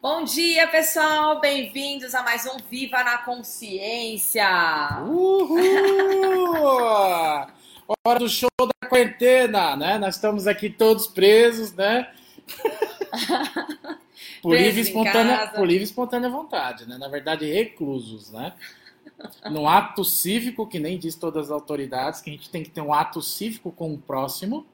Bom dia, pessoal! Bem-vindos a mais um Viva na Consciência! Uhul! Hora do show da quarentena, né? Nós estamos aqui todos presos, né? Por livre, espontânea, por livre e espontânea vontade, né? Na verdade, reclusos, né? Num ato cívico, que nem diz todas as autoridades, que a gente tem que ter um ato cívico com o próximo,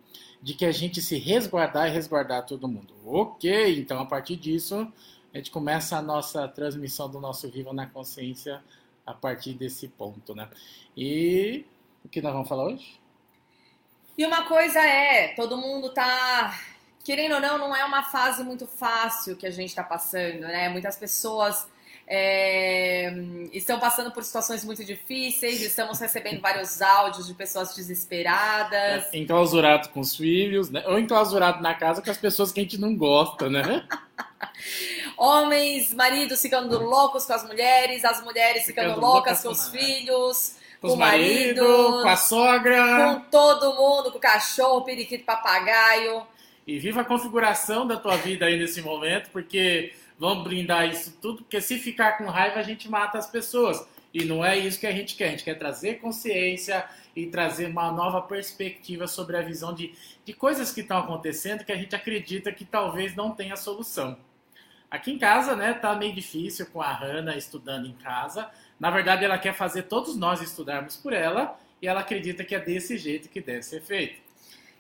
de que a gente se resguardar e resguardar todo mundo. Ok, então a partir disso, a gente começa a nossa transmissão do nosso Viva na Consciência a partir desse ponto, né? E o que nós vamos falar hoje? E uma coisa é, todo mundo tá querendo ou não, não é uma fase muito fácil que a gente está passando, né? Muitas pessoas é, estão passando por situações muito difíceis, estamos recebendo vários áudios de pessoas desesperadas. É, enclausurado com os filhos, né? Ou enclausurado na casa com as pessoas que a gente não gosta, né? Homens, maridos ficando loucos com as mulheres, as mulheres ficando, ficando loucas com os filhos com o marido, com a sogra, com todo mundo, com o cachorro, o periquito, papagaio. E viva a configuração da tua vida aí nesse momento, porque vamos brindar isso tudo, porque se ficar com raiva a gente mata as pessoas. E não é isso que a gente quer. A gente quer trazer consciência e trazer uma nova perspectiva sobre a visão de, de coisas que estão acontecendo que a gente acredita que talvez não tenha solução. Aqui em casa, né, tá meio difícil com a Hanna estudando em casa. Na verdade, ela quer fazer todos nós estudarmos por ela e ela acredita que é desse jeito que deve ser feito.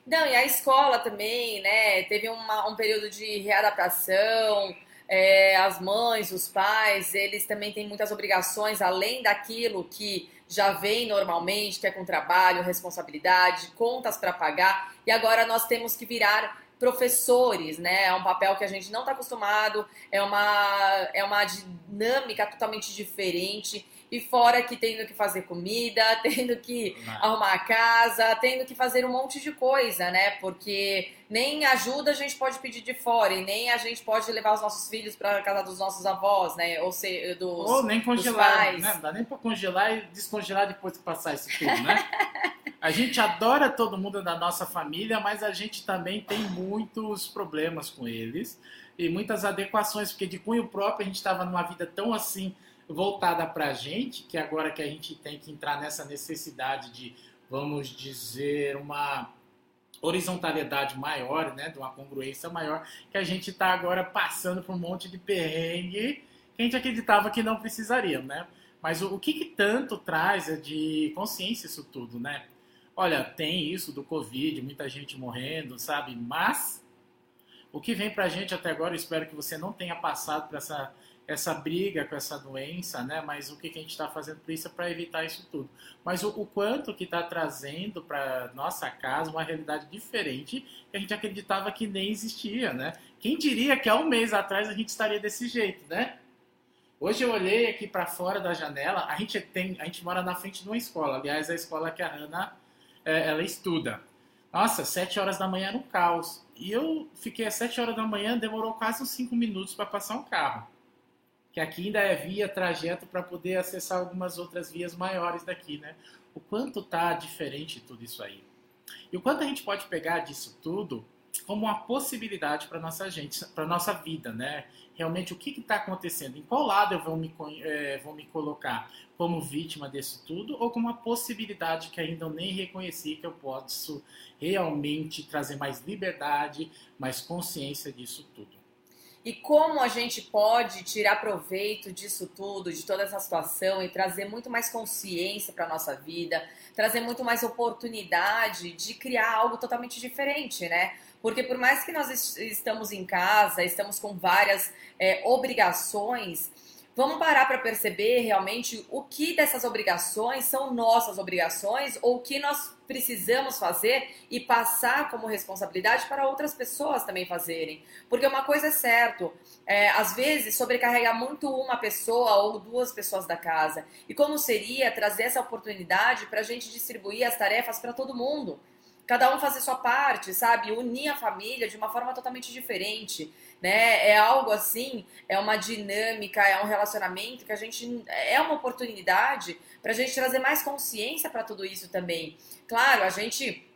Não, e a escola também, né? Teve uma, um período de readaptação. É, as mães, os pais, eles também têm muitas obrigações além daquilo que já vem normalmente, que é com trabalho, responsabilidade, contas para pagar. E agora nós temos que virar professores, né? É um papel que a gente não está acostumado, é uma, é uma dinâmica totalmente diferente. E fora que tendo que fazer comida, tendo que Não. arrumar a casa, tendo que fazer um monte de coisa, né? Porque nem ajuda a gente pode pedir de fora e nem a gente pode levar os nossos filhos para casa dos nossos avós, né? Ou se, dos, Ou nem congelar, né? Não dá nem para congelar e descongelar depois que passar isso tudo, né? A gente adora todo mundo da nossa família, mas a gente também tem muitos problemas com eles e muitas adequações, porque de cunho próprio a gente estava numa vida tão assim voltada para a gente, que agora que a gente tem que entrar nessa necessidade de, vamos dizer, uma horizontalidade maior, né, de uma congruência maior, que a gente está agora passando por um monte de perrengue que a gente acreditava que não precisaria, né? Mas o, o que, que tanto traz é de consciência isso tudo, né? Olha, tem isso do Covid, muita gente morrendo, sabe? Mas o que vem para a gente até agora, eu espero que você não tenha passado por essa essa briga com essa doença, né? Mas o que, que a gente está fazendo por isso é para evitar isso tudo. Mas o, o quanto que está trazendo para nossa casa uma realidade diferente que a gente acreditava que nem existia, né? Quem diria que há um mês atrás a gente estaria desse jeito, né? Hoje eu olhei aqui para fora da janela, a gente tem, a gente mora na frente de uma escola, aliás a escola que a Ana é, ela estuda. Nossa, sete horas da manhã era um caos. E eu fiquei às sete horas da manhã, demorou quase uns cinco minutos para passar um carro que aqui ainda é via trajeto para poder acessar algumas outras vias maiores daqui, né? O quanto tá diferente tudo isso aí. E o quanto a gente pode pegar disso tudo como uma possibilidade para nossa gente, para nossa vida, né? Realmente o que está acontecendo? Em qual lado eu vou me, é, vou me colocar como vítima disso tudo ou como uma possibilidade que ainda eu nem reconheci que eu posso realmente trazer mais liberdade, mais consciência disso tudo e como a gente pode tirar proveito disso tudo, de toda essa situação e trazer muito mais consciência para nossa vida, trazer muito mais oportunidade de criar algo totalmente diferente, né? Porque por mais que nós estamos em casa, estamos com várias é, obrigações, Vamos parar para perceber realmente o que dessas obrigações são nossas obrigações ou o que nós precisamos fazer e passar como responsabilidade para outras pessoas também fazerem. Porque uma coisa é certo, é, às vezes sobrecarregar muito uma pessoa ou duas pessoas da casa. E como seria trazer essa oportunidade para a gente distribuir as tarefas para todo mundo? Cada um fazer sua parte, sabe? Unir a família de uma forma totalmente diferente né? É algo assim, é uma dinâmica, é um relacionamento que a gente é uma oportunidade para a gente trazer mais consciência para tudo isso também. Claro, a gente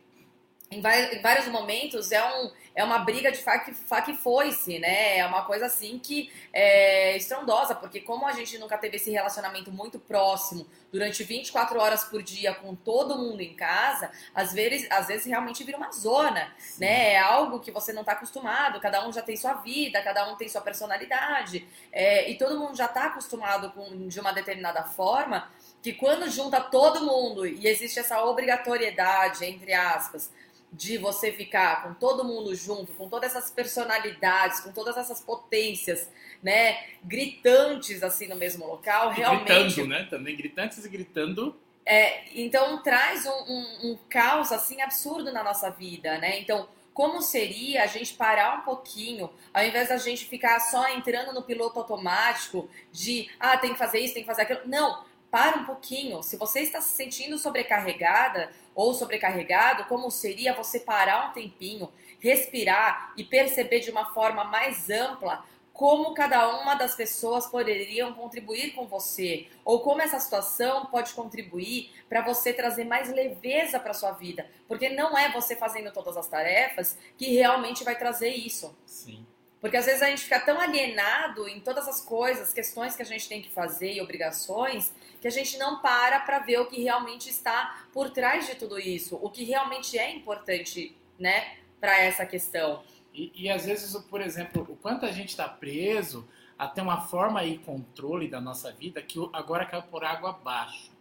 em vários momentos é um, é uma briga de faca, faca e foice, né? É uma coisa assim que é estrondosa, porque como a gente nunca teve esse relacionamento muito próximo durante 24 horas por dia com todo mundo em casa, às vezes, às vezes realmente vira uma zona, Sim. né? É algo que você não está acostumado, cada um já tem sua vida, cada um tem sua personalidade, é, e todo mundo já está acostumado com, de uma determinada forma, que quando junta todo mundo e existe essa obrigatoriedade, entre aspas, de você ficar com todo mundo junto, com todas essas personalidades, com todas essas potências, né, gritantes assim no mesmo local, e realmente. Gritando, né? Também gritantes e gritando. É, então traz um, um, um caos assim absurdo na nossa vida, né? Então como seria a gente parar um pouquinho, ao invés da gente ficar só entrando no piloto automático de ah, tem que fazer isso, tem que fazer aquilo. Não, para um pouquinho. Se você está se sentindo sobrecarregada ou sobrecarregado, como seria você parar um tempinho, respirar e perceber de uma forma mais ampla como cada uma das pessoas poderiam contribuir com você, ou como essa situação pode contribuir para você trazer mais leveza para sua vida, porque não é você fazendo todas as tarefas que realmente vai trazer isso. Sim. Porque às vezes a gente fica tão alienado em todas as coisas, questões que a gente tem que fazer e obrigações, que a gente não para para ver o que realmente está por trás de tudo isso, o que realmente é importante, né, para essa questão. E, e, às vezes, por exemplo, o quanto a gente está preso a ter uma forma e controle da nossa vida que agora caiu por água abaixo.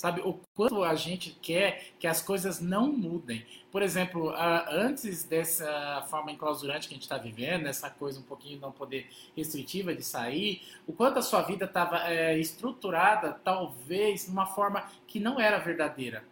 Sabe, o quanto a gente quer que as coisas não mudem. Por exemplo, antes dessa forma enclausurante que a gente está vivendo, essa coisa um pouquinho não poder restritiva de sair, o quanto a sua vida estava é, estruturada, talvez, de uma forma que não era verdadeira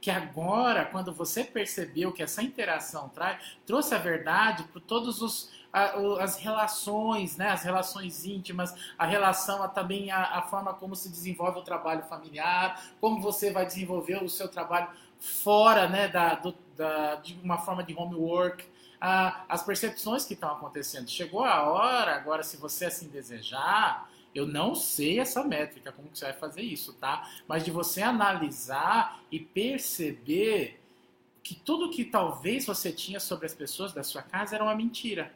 que agora, quando você percebeu que essa interação traz, trouxe a verdade para todos os as relações, né, as relações íntimas, a relação, a, também a, a, forma como se desenvolve o trabalho familiar, como você vai desenvolver o seu trabalho fora né, da, do, da, de uma forma de homework, as percepções que estão acontecendo. Chegou a hora, agora, se você assim desejar, eu não sei essa métrica, como que você vai fazer isso, tá? Mas de você analisar e perceber que tudo que talvez você tinha sobre as pessoas da sua casa era uma mentira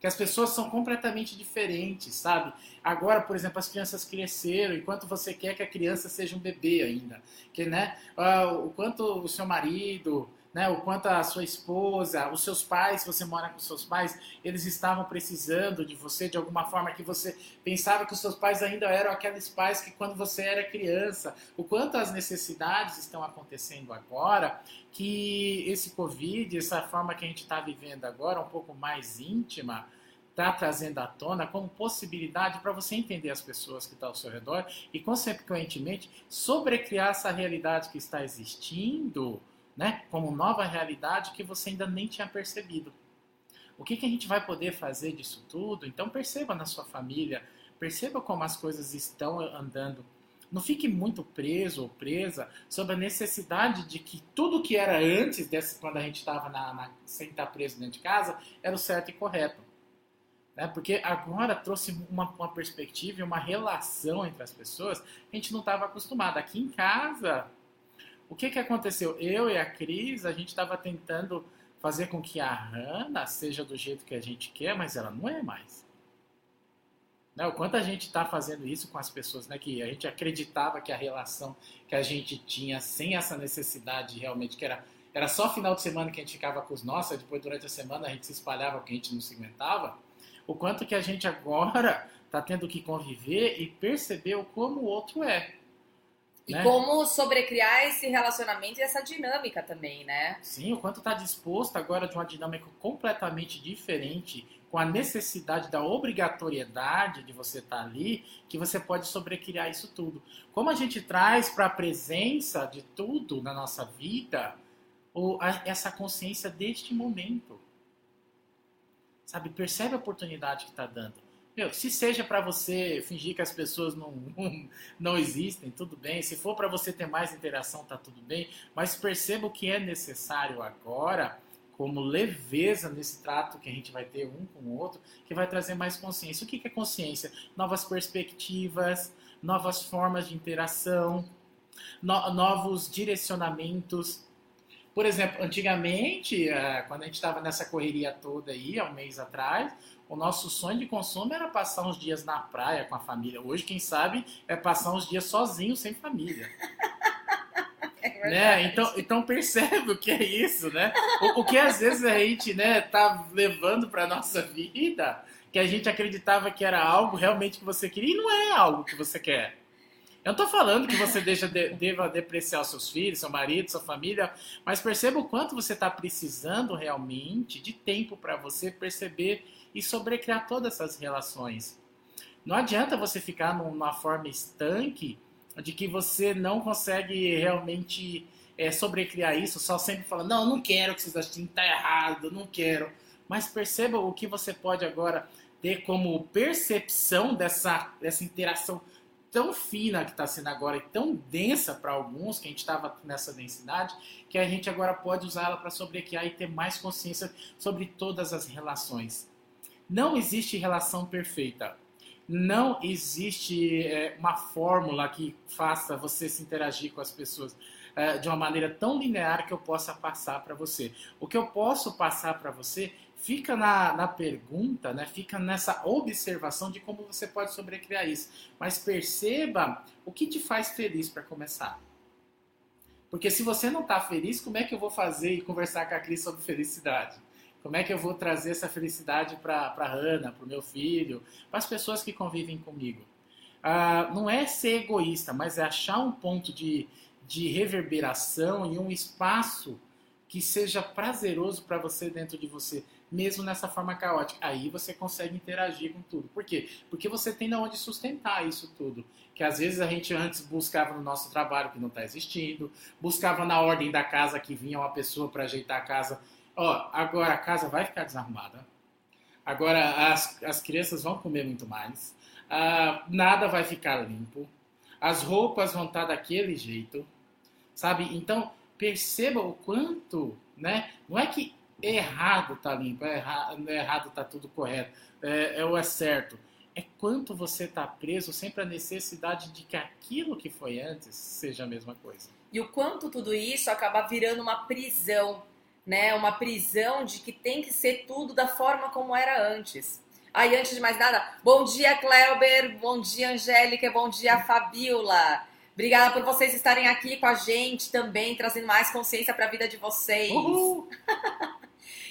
que as pessoas são completamente diferentes, sabe? Agora, por exemplo, as crianças cresceram, enquanto você quer que a criança seja um bebê ainda, que né, uh, o quanto o seu marido, né, o quanto a sua esposa, os seus pais, se você mora com seus pais, eles estavam precisando de você de alguma forma que você pensava que os seus pais ainda eram aqueles pais que quando você era criança, o quanto as necessidades estão acontecendo agora, que esse Covid, essa forma que a gente está vivendo agora, um pouco mais íntima, está trazendo à tona como possibilidade para você entender as pessoas que estão ao seu redor e, consequentemente, sobrecriar essa realidade que está existindo né, como nova realidade que você ainda nem tinha percebido. O que, que a gente vai poder fazer disso tudo? Então perceba na sua família, perceba como as coisas estão andando. Não fique muito preso ou presa sobre a necessidade de que tudo que era antes, desse, quando a gente estava sem estar preso dentro de casa, era o certo e correto. Né? Porque agora trouxe uma, uma perspectiva e uma relação entre as pessoas que a gente não estava acostumado. Aqui em casa, o que, que aconteceu? Eu e a Cris, a gente estava tentando fazer com que a Hannah seja do jeito que a gente quer, mas ela não é mais. Né? O quanto a gente está fazendo isso com as pessoas, né? que a gente acreditava que a relação que a gente tinha sem essa necessidade realmente, que era, era só final de semana que a gente ficava com os nossos, depois durante a semana a gente se espalhava porque a gente não se aguentava, o quanto que a gente agora está tendo que conviver e perceber como o outro é. E né? como sobrecriar esse relacionamento e essa dinâmica também, né? Sim, o quanto está disposto agora de uma dinâmica completamente diferente, com a necessidade da obrigatoriedade de você estar tá ali, que você pode sobrecriar isso tudo. Como a gente traz para a presença de tudo na nossa vida ou essa consciência deste momento. Sabe, percebe a oportunidade que está dando. Meu, se seja para você fingir que as pessoas não, não existem, tudo bem. Se for para você ter mais interação, tá tudo bem. Mas perceba o que é necessário agora, como leveza nesse trato que a gente vai ter um com o outro, que vai trazer mais consciência. O que é consciência? Novas perspectivas, novas formas de interação, no, novos direcionamentos. Por exemplo, antigamente, é, quando a gente estava nessa correria toda aí, há um mês atrás, o nosso sonho de consumo era passar uns dias na praia com a família. Hoje, quem sabe, é passar uns dias sozinho, sem família. É né? Então, então percebe o que é isso, né? O, o que às vezes a gente né, tá levando para nossa vida, que a gente acreditava que era algo realmente que você queria, e não é algo que você quer. Eu não estou falando que você deixa de, deva depreciar seus filhos, seu marido, sua família, mas perceba o quanto você está precisando realmente de tempo para você perceber e sobrecriar todas essas relações. Não adianta você ficar numa forma estanque de que você não consegue realmente é, sobrecriar isso, só sempre falando, não, não quero que vocês achem, tá errado, não quero. Mas perceba o que você pode agora ter como percepção dessa, dessa interação tão fina que está sendo agora e tão densa para alguns, que a gente estava nessa densidade, que a gente agora pode usá-la para sobrecriar e ter mais consciência sobre todas as relações. Não existe relação perfeita. Não existe é, uma fórmula que faça você se interagir com as pessoas é, de uma maneira tão linear que eu possa passar para você. O que eu posso passar para você fica na, na pergunta, né? fica nessa observação de como você pode sobrecriar isso. Mas perceba o que te faz feliz para começar. Porque se você não está feliz, como é que eu vou fazer e conversar com a Cris sobre felicidade? Como é que eu vou trazer essa felicidade para a Hanna, para o meu filho, para as pessoas que convivem comigo? Ah, não é ser egoísta, mas é achar um ponto de, de reverberação e um espaço que seja prazeroso para você dentro de você, mesmo nessa forma caótica. Aí você consegue interagir com tudo. Por quê? Porque você tem de onde sustentar isso tudo. Que às vezes a gente antes buscava no nosso trabalho que não está existindo, buscava na ordem da casa que vinha uma pessoa para ajeitar a casa Ó, agora a casa vai ficar desarrumada. Agora as, as crianças vão comer muito mais. Ah, nada vai ficar limpo. As roupas vão estar daquele jeito. Sabe? Então, perceba o quanto, né? Não é que errado tá limpo, é errado, é errado tá tudo correto, é, é o é certo. É quanto você está preso sempre à necessidade de que aquilo que foi antes seja a mesma coisa. E o quanto tudo isso acaba virando uma prisão né, uma prisão de que tem que ser tudo da forma como era antes. Aí, antes de mais nada, bom dia, Cleuber, bom dia, Angélica, bom dia, Fabiola. Obrigada por vocês estarem aqui com a gente também, trazendo mais consciência para a vida de vocês.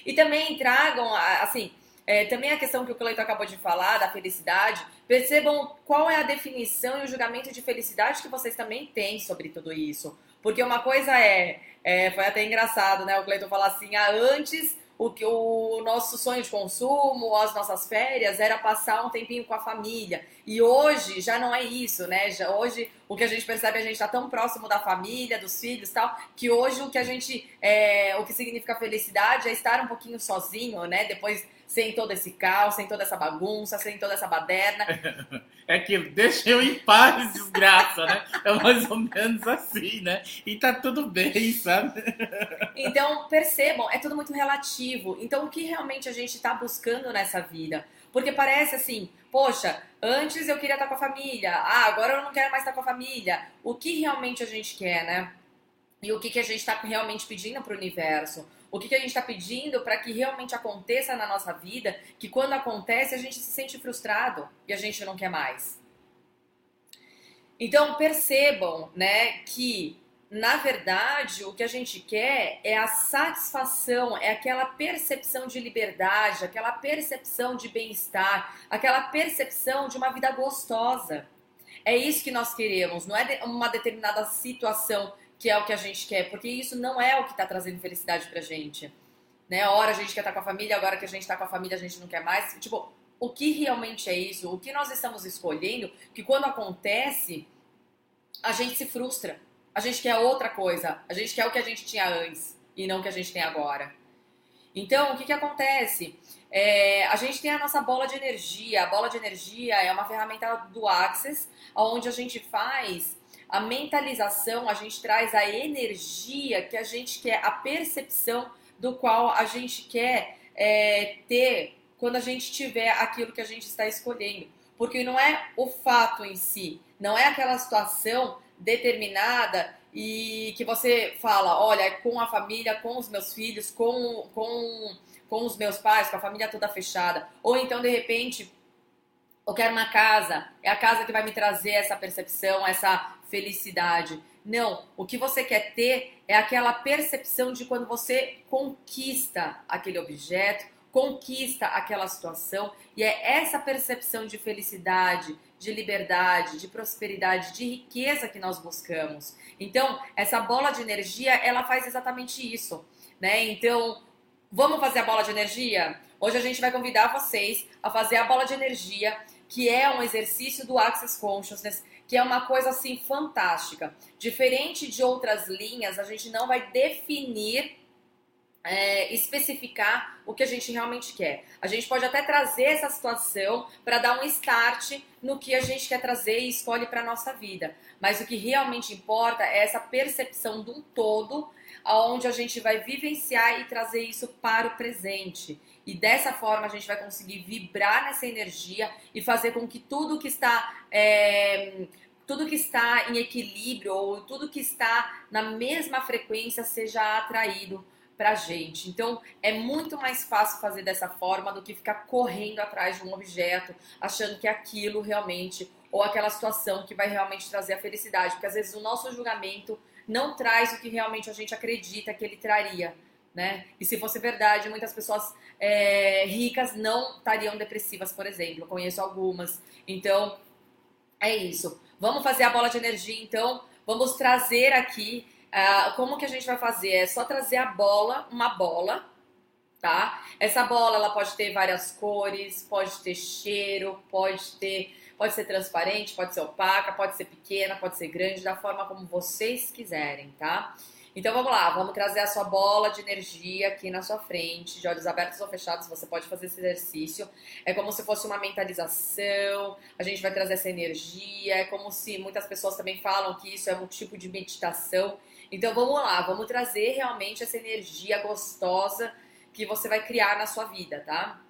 E também tragam, assim, é, também a questão que o Cleiton acabou de falar, da felicidade. Percebam qual é a definição e o julgamento de felicidade que vocês também têm sobre tudo isso. Porque uma coisa é, é foi até engraçado, né? O Cleiton falar assim, ah, antes o que o nosso sonho de consumo, as nossas férias era passar um tempinho com a família. E hoje já não é isso, né? Já, hoje o que a gente percebe, a gente está tão próximo da família, dos filhos, tal, que hoje o que a gente, é, o que significa felicidade é estar um pouquinho sozinho, né? Depois sem todo esse caos, sem toda essa bagunça, sem toda essa baderna. É que deixa eu em paz, desgraça, né? É mais ou menos assim, né? E tá tudo bem, sabe? Então, percebam, é tudo muito relativo. Então, o que realmente a gente tá buscando nessa vida? Porque parece assim, poxa, antes eu queria estar com a família, ah, agora eu não quero mais estar com a família. O que realmente a gente quer, né? E o que, que a gente está realmente pedindo para o universo? O que, que a gente está pedindo para que realmente aconteça na nossa vida, que quando acontece a gente se sente frustrado e a gente não quer mais. Então percebam, né, que na verdade o que a gente quer é a satisfação, é aquela percepção de liberdade, aquela percepção de bem-estar, aquela percepção de uma vida gostosa. É isso que nós queremos, não é uma determinada situação que é o que a gente quer, porque isso não é o que está trazendo felicidade pra gente. Né? Hora a gente quer estar tá com a família, agora que a gente está com a família a gente não quer mais. Tipo, o que realmente é isso? O que nós estamos escolhendo? Que quando acontece, a gente se frustra. A gente quer outra coisa. A gente quer o que a gente tinha antes e não o que a gente tem agora. Então, o que, que acontece? É, a gente tem a nossa bola de energia. A bola de energia é uma ferramenta do Access, onde a gente faz a mentalização, a gente traz a energia que a gente quer, a percepção do qual a gente quer é, ter quando a gente tiver aquilo que a gente está escolhendo. Porque não é o fato em si, não é aquela situação determinada e que você fala, olha, com a família, com os meus filhos, com, com, com os meus pais, com a família toda fechada. Ou então, de repente, eu quero uma casa, é a casa que vai me trazer essa percepção, essa felicidade. Não, o que você quer ter é aquela percepção de quando você conquista aquele objeto, conquista aquela situação, e é essa percepção de felicidade, de liberdade, de prosperidade, de riqueza que nós buscamos. Então, essa bola de energia, ela faz exatamente isso, né? Então, vamos fazer a bola de energia? Hoje a gente vai convidar vocês a fazer a bola de energia, que é um exercício do Access Consciousness que é uma coisa assim fantástica. Diferente de outras linhas, a gente não vai definir, é, especificar o que a gente realmente quer. A gente pode até trazer essa situação para dar um start no que a gente quer trazer e escolhe para nossa vida. Mas o que realmente importa é essa percepção de um todo, aonde a gente vai vivenciar e trazer isso para o presente. E dessa forma a gente vai conseguir vibrar nessa energia e fazer com que tudo que está é, tudo que está em equilíbrio ou tudo que está na mesma frequência seja atraído para gente. Então é muito mais fácil fazer dessa forma do que ficar correndo atrás de um objeto, achando que aquilo realmente ou aquela situação que vai realmente trazer a felicidade, porque às vezes o nosso julgamento não traz o que realmente a gente acredita que ele traria né? E se fosse verdade, muitas pessoas é, ricas não estariam depressivas, por exemplo. Eu conheço algumas. Então, é isso. Vamos fazer a bola de energia, então. Vamos trazer aqui. Uh, como que a gente vai fazer? É só trazer a bola, uma bola, tá? Essa bola ela pode ter várias cores, pode ter cheiro, pode ter, pode ser transparente, pode ser opaca, pode ser pequena, pode ser grande, da forma como vocês quiserem, tá? Então vamos lá, vamos trazer a sua bola de energia aqui na sua frente, de olhos abertos ou fechados, você pode fazer esse exercício. É como se fosse uma mentalização, a gente vai trazer essa energia, é como se muitas pessoas também falam que isso é um tipo de meditação. Então vamos lá, vamos trazer realmente essa energia gostosa que você vai criar na sua vida, tá?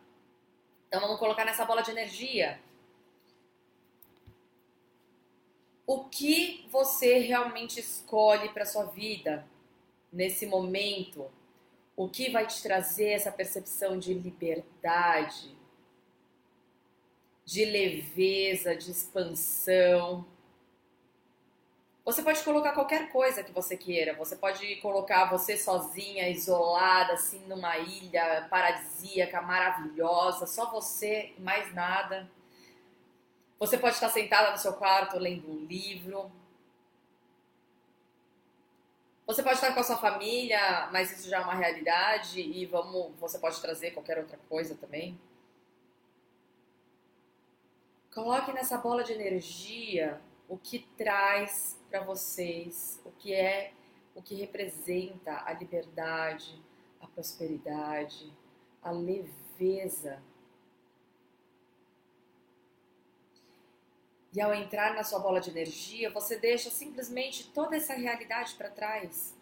Então vamos colocar nessa bola de energia o que você realmente escolhe para sua vida nesse momento, o que vai te trazer essa percepção de liberdade, de leveza, de expansão. Você pode colocar qualquer coisa que você queira. Você pode colocar você sozinha, isolada, assim, numa ilha paradisíaca, maravilhosa, só você, mais nada. Você pode estar sentada no seu quarto lendo um livro. Você pode estar com a sua família, mas isso já é uma realidade e vamos, você pode trazer qualquer outra coisa também. Coloque nessa bola de energia o que traz para vocês, o que é, o que representa a liberdade, a prosperidade, a leveza E ao entrar na sua bola de energia, você deixa simplesmente toda essa realidade para trás,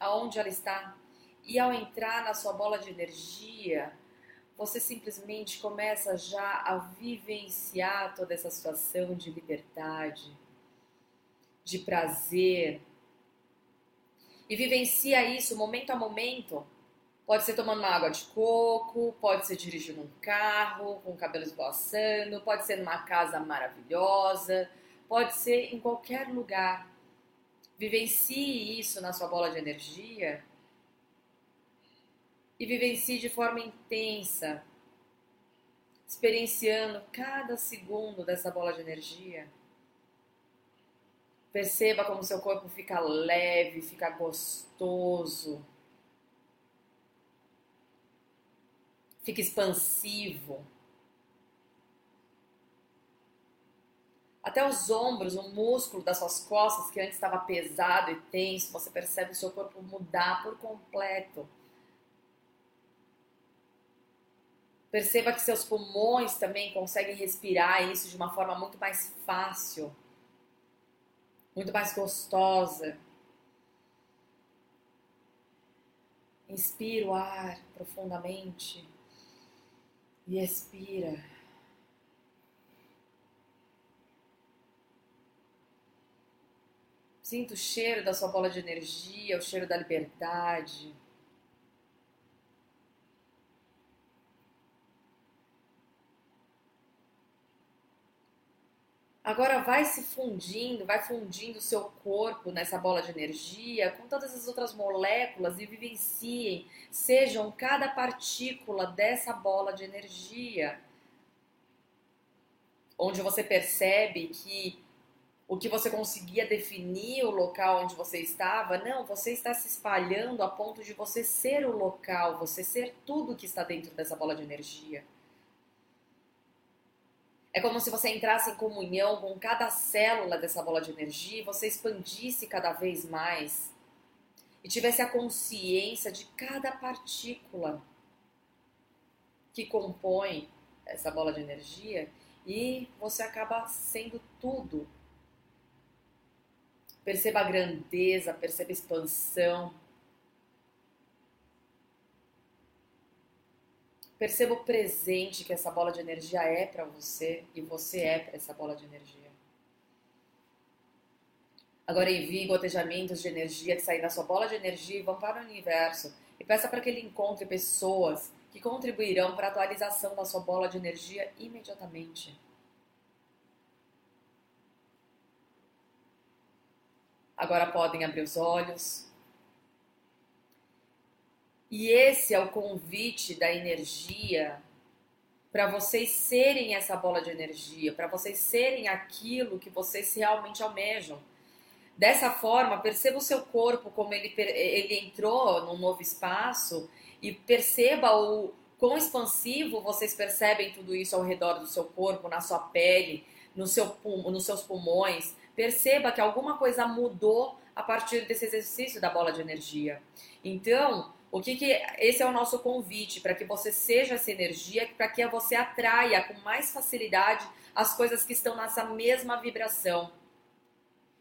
aonde ela está. E ao entrar na sua bola de energia, você simplesmente começa já a vivenciar toda essa situação de liberdade, de prazer. E vivencia isso momento a momento Pode ser tomando uma água de coco, pode ser dirigindo um carro com cabelo esvoaçando, pode ser numa casa maravilhosa, pode ser em qualquer lugar. Vivencie isso na sua bola de energia e vivencie de forma intensa, experienciando cada segundo dessa bola de energia. Perceba como seu corpo fica leve, fica gostoso fica expansivo. Até os ombros, o músculo das suas costas, que antes estava pesado e tenso, você percebe o seu corpo mudar por completo. Perceba que seus pulmões também conseguem respirar isso de uma forma muito mais fácil, muito mais gostosa. Inspira o ar profundamente e expira. Sinta o cheiro da sua bola de energia, o cheiro da liberdade. Agora vai se fundindo, vai fundindo o seu corpo nessa bola de energia com todas as outras moléculas e vivenciem, sejam cada partícula dessa bola de energia. Onde você percebe que o que você conseguia definir o local onde você estava, não, você está se espalhando a ponto de você ser o local, você ser tudo que está dentro dessa bola de energia. É como se você entrasse em comunhão com cada célula dessa bola de energia e você expandisse cada vez mais e tivesse a consciência de cada partícula que compõe essa bola de energia e você acaba sendo tudo. Perceba a grandeza, perceba a expansão, Perceba o presente que essa bola de energia é para você e você é para essa bola de energia. Agora envie gotejamentos de energia que saem da sua bola de energia e vão para o universo. E peça para que ele encontre pessoas que contribuirão para a atualização da sua bola de energia imediatamente. Agora podem abrir os olhos. E esse é o convite da energia para vocês serem essa bola de energia, para vocês serem aquilo que vocês realmente almejam. Dessa forma, perceba o seu corpo como ele, ele entrou num novo espaço e perceba o quão expansivo vocês percebem tudo isso ao redor do seu corpo, na sua pele, no seu, nos seus pulmões. Perceba que alguma coisa mudou a partir desse exercício da bola de energia. Então, o que, que esse é o nosso convite para que você seja essa energia, para que você atraia com mais facilidade as coisas que estão nessa mesma vibração.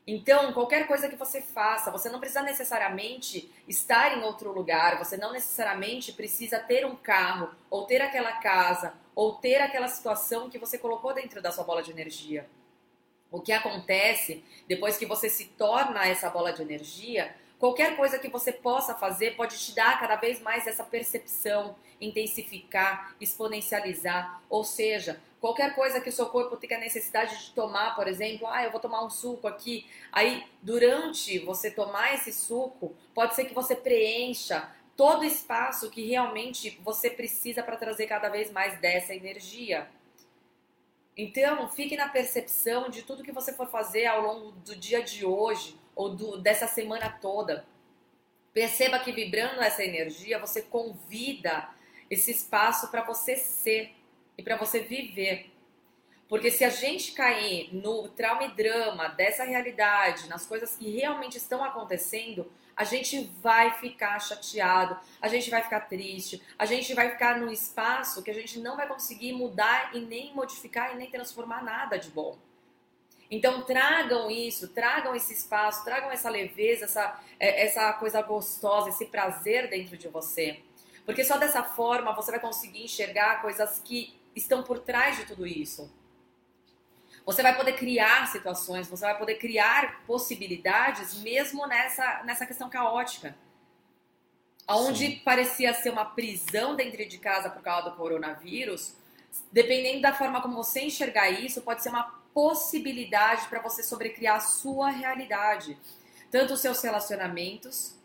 Então, qualquer coisa que você faça, você não precisa necessariamente estar em outro lugar, você não necessariamente precisa ter um carro, ou ter aquela casa, ou ter aquela situação que você colocou dentro da sua bola de energia. O que acontece depois que você se torna essa bola de energia Qualquer coisa que você possa fazer pode te dar cada vez mais essa percepção, intensificar, exponencializar. Ou seja, qualquer coisa que o seu corpo tenha necessidade de tomar, por exemplo, ah, eu vou tomar um suco aqui. Aí, durante você tomar esse suco, pode ser que você preencha todo o espaço que realmente você precisa para trazer cada vez mais dessa energia. Então, fique na percepção de tudo que você for fazer ao longo do dia de hoje, ou do, dessa semana toda. Perceba que vibrando essa energia, você convida esse espaço para você ser e para você viver. Porque se a gente cair no trauma e drama dessa realidade, nas coisas que realmente estão acontecendo, a gente vai ficar chateado, a gente vai ficar triste, a gente vai ficar num espaço que a gente não vai conseguir mudar e nem modificar e nem transformar nada de bom. Então tragam isso, tragam esse espaço, tragam essa leveza, essa, é, essa coisa gostosa, esse prazer dentro de você. Porque só dessa forma você vai conseguir enxergar coisas que estão por trás de tudo isso. Você vai poder criar situações, você vai poder criar possibilidades mesmo nessa, nessa questão caótica. Onde parecia ser uma prisão dentro de casa por causa do coronavírus, dependendo da forma como você enxergar isso, pode ser uma possibilidade para você sobrecriar a sua realidade, tanto os seus relacionamentos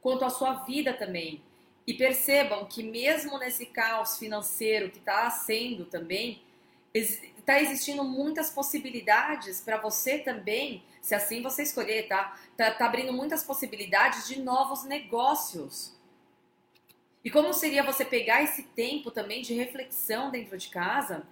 quanto a sua vida também. E percebam que mesmo nesse caos financeiro que está sendo também, está existindo muitas possibilidades para você também, se assim você escolher, tá? tá? Tá abrindo muitas possibilidades de novos negócios. E como seria você pegar esse tempo também de reflexão dentro de casa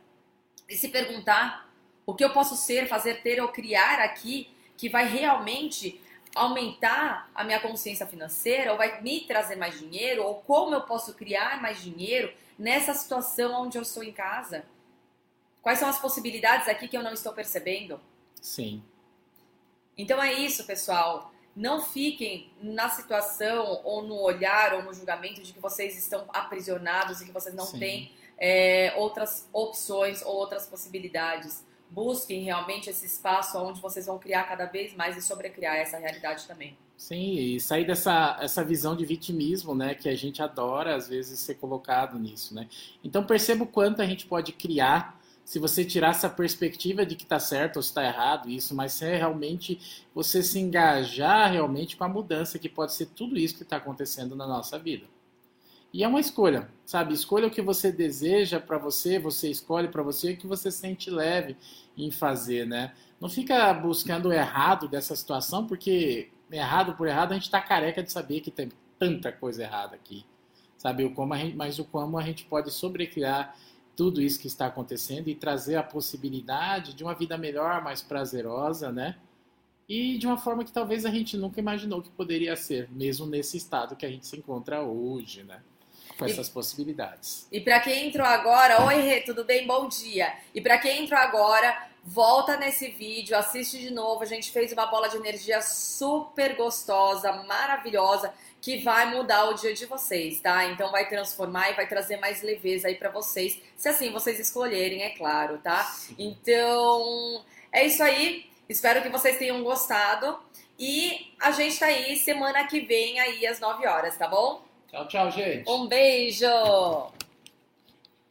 e se perguntar o que eu posso ser, fazer, ter ou criar aqui que vai realmente aumentar a minha consciência financeira ou vai me trazer mais dinheiro ou como eu posso criar mais dinheiro nessa situação onde eu estou em casa? Quais são as possibilidades aqui que eu não estou percebendo? Sim. Então é isso, pessoal. Não fiquem na situação ou no olhar ou no julgamento de que vocês estão aprisionados e que vocês não Sim. têm é, outras opções ou outras possibilidades. busquem realmente esse espaço onde vocês vão criar cada vez mais e sobrecriar essa realidade também. Sim, e sair dessa essa visão de vitimismo, né, que a gente adora às vezes ser colocado nisso, né? Então perceba o quanto a gente pode criar se você tirar essa perspectiva de que está certo ou está errado isso, mas se é realmente você se engajar realmente com a mudança que pode ser tudo isso que está acontecendo na nossa vida. E é uma escolha, sabe? Escolha o que você deseja para você, você escolhe para você o que você sente leve em fazer, né? Não fica buscando o errado dessa situação, porque errado por errado a gente está careca de saber que tem tanta coisa errada aqui, sabe? O como gente, mas o como a gente pode sobrecriar tudo isso que está acontecendo e trazer a possibilidade de uma vida melhor, mais prazerosa, né? E de uma forma que talvez a gente nunca imaginou que poderia ser, mesmo nesse estado que a gente se encontra hoje, né? Com essas e, possibilidades. E para quem entrou agora, oi Rê, tudo bem? Bom dia. E para quem entrou agora, volta nesse vídeo, assiste de novo. A gente fez uma bola de energia super gostosa, maravilhosa que vai mudar o dia de vocês, tá? Então vai transformar e vai trazer mais leveza aí para vocês, se assim vocês escolherem, é claro, tá? Então, é isso aí. Espero que vocês tenham gostado e a gente tá aí semana que vem aí às 9 horas, tá bom? Tchau, tchau, gente. Um beijo.